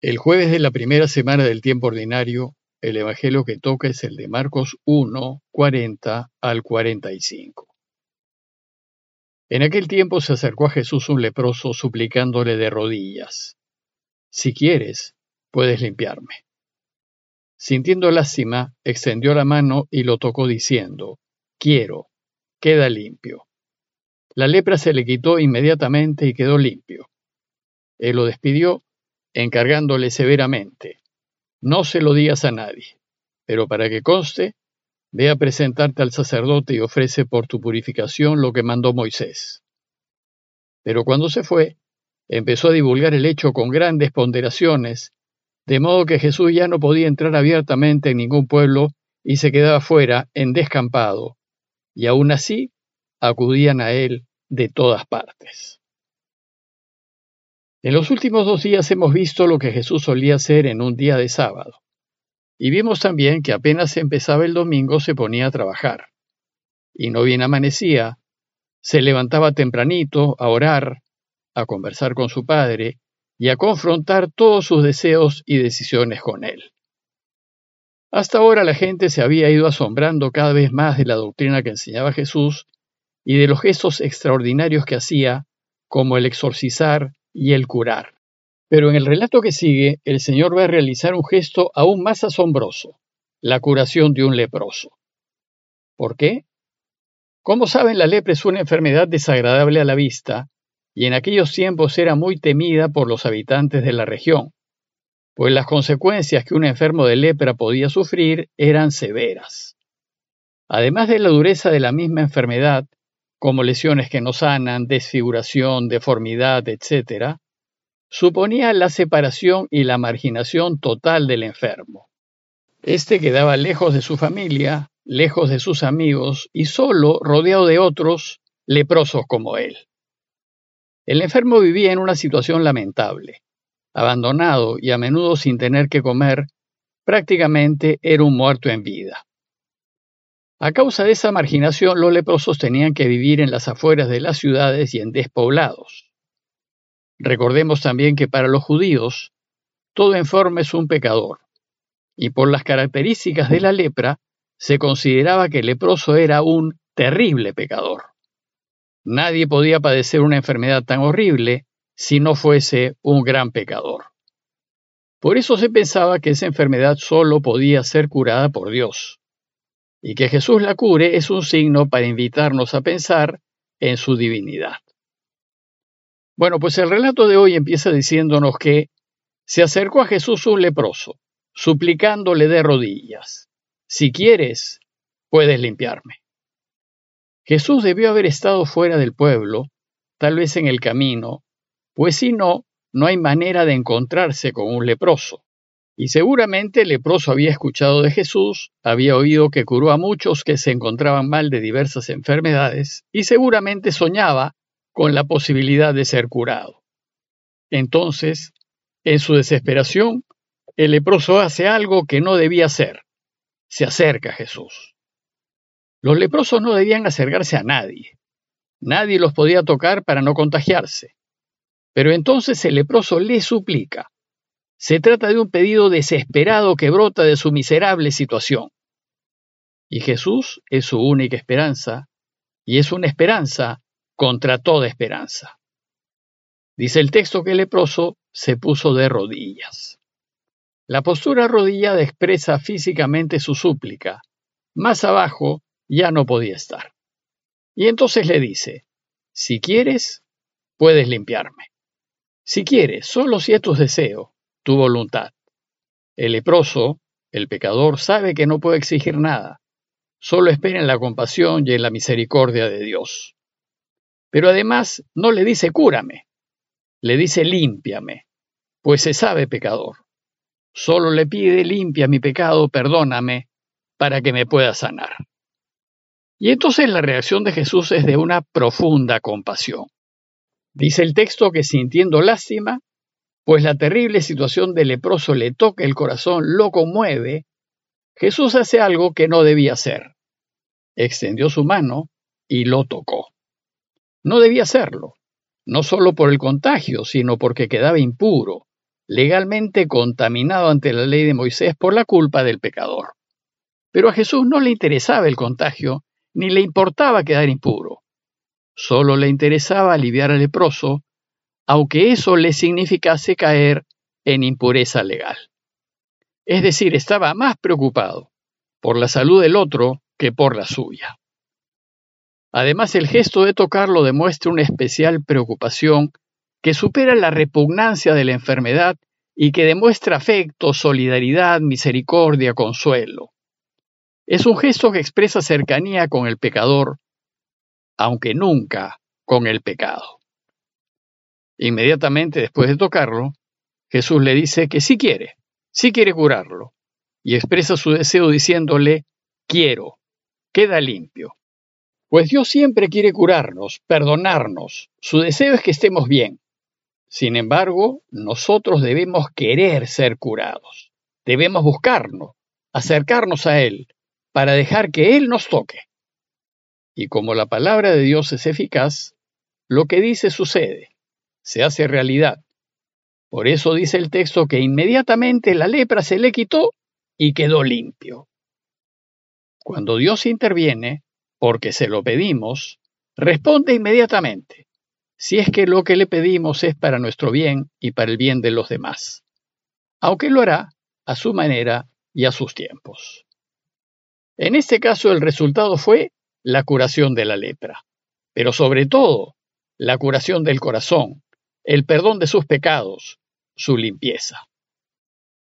El jueves de la primera semana del tiempo ordinario, el evangelio que toca es el de Marcos 1, 40 al 45. En aquel tiempo se acercó a Jesús un leproso suplicándole de rodillas, Si quieres, puedes limpiarme. Sintiendo lástima, extendió la mano y lo tocó diciendo, Quiero, queda limpio. La lepra se le quitó inmediatamente y quedó limpio. Él lo despidió encargándole severamente, no se lo digas a nadie, pero para que conste, ve a presentarte al sacerdote y ofrece por tu purificación lo que mandó Moisés. Pero cuando se fue, empezó a divulgar el hecho con grandes ponderaciones, de modo que Jesús ya no podía entrar abiertamente en ningún pueblo y se quedaba fuera, en descampado, y aún así acudían a él de todas partes. En los últimos dos días hemos visto lo que Jesús solía hacer en un día de sábado. Y vimos también que apenas empezaba el domingo se ponía a trabajar. Y no bien amanecía, se levantaba tempranito a orar, a conversar con su Padre y a confrontar todos sus deseos y decisiones con Él. Hasta ahora la gente se había ido asombrando cada vez más de la doctrina que enseñaba Jesús y de los gestos extraordinarios que hacía, como el exorcizar y el curar. Pero en el relato que sigue, el Señor va a realizar un gesto aún más asombroso, la curación de un leproso. ¿Por qué? Como saben, la lepra es una enfermedad desagradable a la vista y en aquellos tiempos era muy temida por los habitantes de la región, pues las consecuencias que un enfermo de lepra podía sufrir eran severas. Además de la dureza de la misma enfermedad, como lesiones que no sanan, desfiguración, deformidad, etc., suponía la separación y la marginación total del enfermo. Este quedaba lejos de su familia, lejos de sus amigos y solo rodeado de otros leprosos como él. El enfermo vivía en una situación lamentable. Abandonado y a menudo sin tener que comer, prácticamente era un muerto en vida. A causa de esa marginación, los leprosos tenían que vivir en las afueras de las ciudades y en despoblados. Recordemos también que para los judíos, todo enfermo es un pecador, y por las características de la lepra, se consideraba que el leproso era un terrible pecador. Nadie podía padecer una enfermedad tan horrible si no fuese un gran pecador. Por eso se pensaba que esa enfermedad solo podía ser curada por Dios y que Jesús la cure es un signo para invitarnos a pensar en su divinidad. Bueno, pues el relato de hoy empieza diciéndonos que se acercó a Jesús un leproso, suplicándole de rodillas, si quieres, puedes limpiarme. Jesús debió haber estado fuera del pueblo, tal vez en el camino, pues si no, no hay manera de encontrarse con un leproso. Y seguramente el leproso había escuchado de Jesús, había oído que curó a muchos que se encontraban mal de diversas enfermedades, y seguramente soñaba con la posibilidad de ser curado. Entonces, en su desesperación, el leproso hace algo que no debía hacer. Se acerca a Jesús. Los leprosos no debían acercarse a nadie. Nadie los podía tocar para no contagiarse. Pero entonces el leproso le suplica, se trata de un pedido desesperado que brota de su miserable situación. Y Jesús es su única esperanza, y es una esperanza contra toda esperanza. Dice el texto que el leproso se puso de rodillas. La postura arrodillada expresa físicamente su súplica. Más abajo ya no podía estar. Y entonces le dice, si quieres, puedes limpiarme. Si quieres, solo si es tu deseo, tu voluntad. El leproso, el pecador, sabe que no puede exigir nada, solo espera en la compasión y en la misericordia de Dios. Pero además no le dice cúrame, le dice límpiame, pues se sabe pecador. Solo le pide limpia mi pecado, perdóname, para que me pueda sanar. Y entonces la reacción de Jesús es de una profunda compasión. Dice el texto que sintiendo lástima, pues la terrible situación del leproso le toca el corazón, lo conmueve, Jesús hace algo que no debía hacer. Extendió su mano y lo tocó. No debía hacerlo, no solo por el contagio, sino porque quedaba impuro, legalmente contaminado ante la ley de Moisés por la culpa del pecador. Pero a Jesús no le interesaba el contagio, ni le importaba quedar impuro. Solo le interesaba aliviar al leproso, aunque eso le significase caer en impureza legal. Es decir, estaba más preocupado por la salud del otro que por la suya. Además, el gesto de tocarlo demuestra una especial preocupación que supera la repugnancia de la enfermedad y que demuestra afecto, solidaridad, misericordia, consuelo. Es un gesto que expresa cercanía con el pecador, aunque nunca con el pecado. Inmediatamente después de tocarlo, Jesús le dice que sí quiere, sí quiere curarlo, y expresa su deseo diciéndole, quiero, queda limpio. Pues Dios siempre quiere curarnos, perdonarnos, su deseo es que estemos bien. Sin embargo, nosotros debemos querer ser curados, debemos buscarnos, acercarnos a Él, para dejar que Él nos toque. Y como la palabra de Dios es eficaz, lo que dice sucede, se hace realidad. Por eso dice el texto que inmediatamente la lepra se le quitó y quedó limpio. Cuando Dios interviene, porque se lo pedimos, responde inmediatamente, si es que lo que le pedimos es para nuestro bien y para el bien de los demás, aunque lo hará a su manera y a sus tiempos. En este caso el resultado fue la curación de la lepra, pero sobre todo la curación del corazón, el perdón de sus pecados, su limpieza.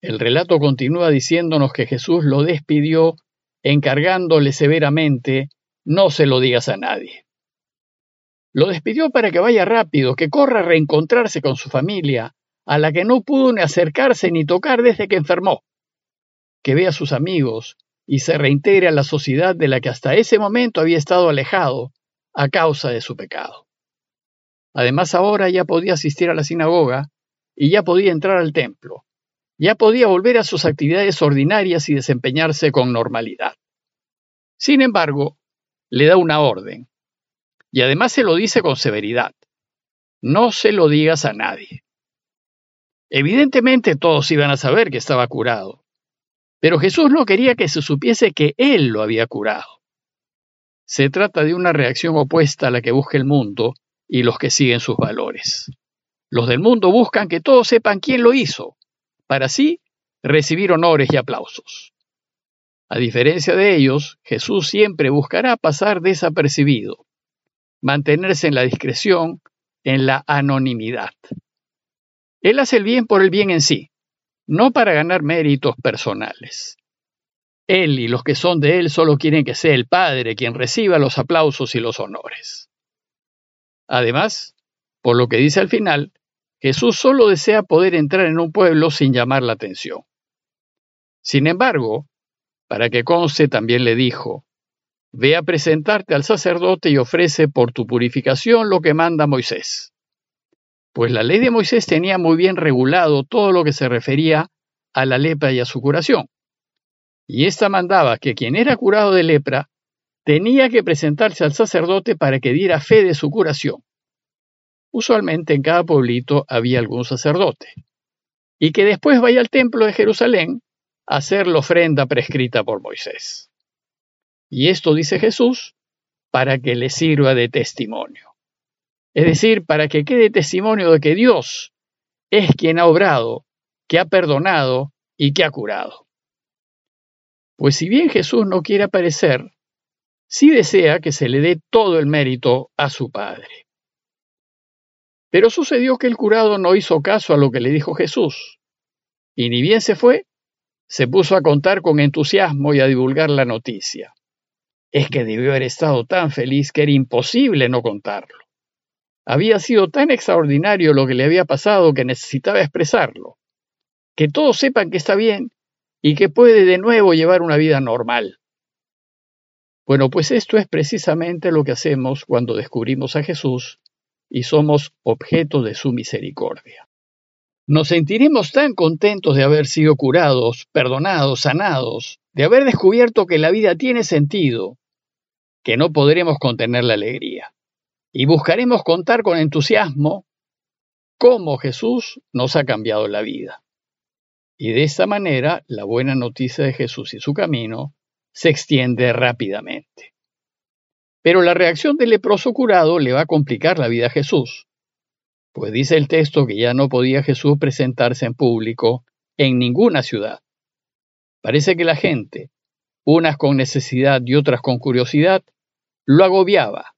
El relato continúa diciéndonos que Jesús lo despidió encargándole severamente no se lo digas a nadie. Lo despidió para que vaya rápido, que corra a reencontrarse con su familia, a la que no pudo ni acercarse ni tocar desde que enfermó. Que vea a sus amigos y se reintegre a la sociedad de la que hasta ese momento había estado alejado a causa de su pecado. Además ahora ya podía asistir a la sinagoga y ya podía entrar al templo, ya podía volver a sus actividades ordinarias y desempeñarse con normalidad. Sin embargo, le da una orden, y además se lo dice con severidad. No se lo digas a nadie. Evidentemente todos iban a saber que estaba curado, pero Jesús no quería que se supiese que Él lo había curado. Se trata de una reacción opuesta a la que busca el mundo y los que siguen sus valores. Los del mundo buscan que todos sepan quién lo hizo, para así recibir honores y aplausos. A diferencia de ellos, Jesús siempre buscará pasar desapercibido, mantenerse en la discreción, en la anonimidad. Él hace el bien por el bien en sí, no para ganar méritos personales. Él y los que son de Él solo quieren que sea el Padre quien reciba los aplausos y los honores. Además, por lo que dice al final, Jesús solo desea poder entrar en un pueblo sin llamar la atención. Sin embargo, para que conste también le dijo, Ve a presentarte al sacerdote y ofrece por tu purificación lo que manda Moisés. Pues la ley de Moisés tenía muy bien regulado todo lo que se refería a la lepra y a su curación. Y ésta mandaba que quien era curado de lepra tenía que presentarse al sacerdote para que diera fe de su curación. Usualmente en cada pueblito había algún sacerdote, y que después vaya al templo de Jerusalén a hacer la ofrenda prescrita por Moisés. Y esto dice Jesús para que le sirva de testimonio. Es decir, para que quede testimonio de que Dios es quien ha obrado, que ha perdonado y que ha curado. Pues si bien Jesús no quiere aparecer, sí desea que se le dé todo el mérito a su Padre. Pero sucedió que el curado no hizo caso a lo que le dijo Jesús, y ni bien se fue, se puso a contar con entusiasmo y a divulgar la noticia. Es que debió haber estado tan feliz que era imposible no contarlo. Había sido tan extraordinario lo que le había pasado que necesitaba expresarlo. Que todos sepan que está bien y que puede de nuevo llevar una vida normal. Bueno, pues esto es precisamente lo que hacemos cuando descubrimos a Jesús y somos objeto de su misericordia. Nos sentiremos tan contentos de haber sido curados, perdonados, sanados, de haber descubierto que la vida tiene sentido, que no podremos contener la alegría. Y buscaremos contar con entusiasmo cómo Jesús nos ha cambiado la vida. Y de esta manera, la buena noticia de Jesús y su camino se extiende rápidamente. Pero la reacción del leproso curado le va a complicar la vida a Jesús, pues dice el texto que ya no podía Jesús presentarse en público en ninguna ciudad. Parece que la gente, unas con necesidad y otras con curiosidad, lo agobiaba,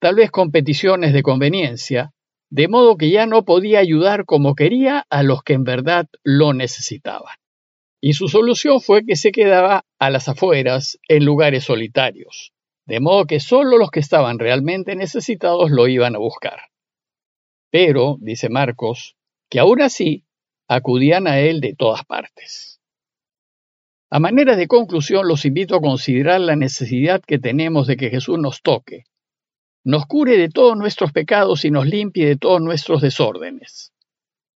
tal vez con peticiones de conveniencia, de modo que ya no podía ayudar como quería a los que en verdad lo necesitaban. Y su solución fue que se quedaba a las afueras, en lugares solitarios, de modo que solo los que estaban realmente necesitados lo iban a buscar. Pero, dice Marcos, que aún así acudían a él de todas partes. A manera de conclusión, los invito a considerar la necesidad que tenemos de que Jesús nos toque, nos cure de todos nuestros pecados y nos limpie de todos nuestros desórdenes,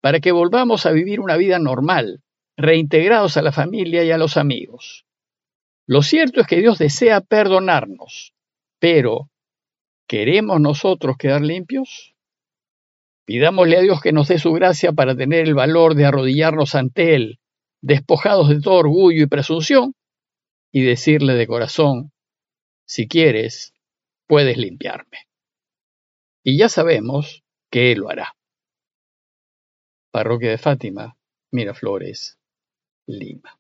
para que volvamos a vivir una vida normal, reintegrados a la familia y a los amigos. Lo cierto es que Dios desea perdonarnos, pero ¿queremos nosotros quedar limpios? Pidámosle a Dios que nos dé su gracia para tener el valor de arrodillarnos ante Él, despojados de todo orgullo y presunción, y decirle de corazón, si quieres, puedes limpiarme. Y ya sabemos que Él lo hará. Parroquia de Fátima, Miraflores, Lima.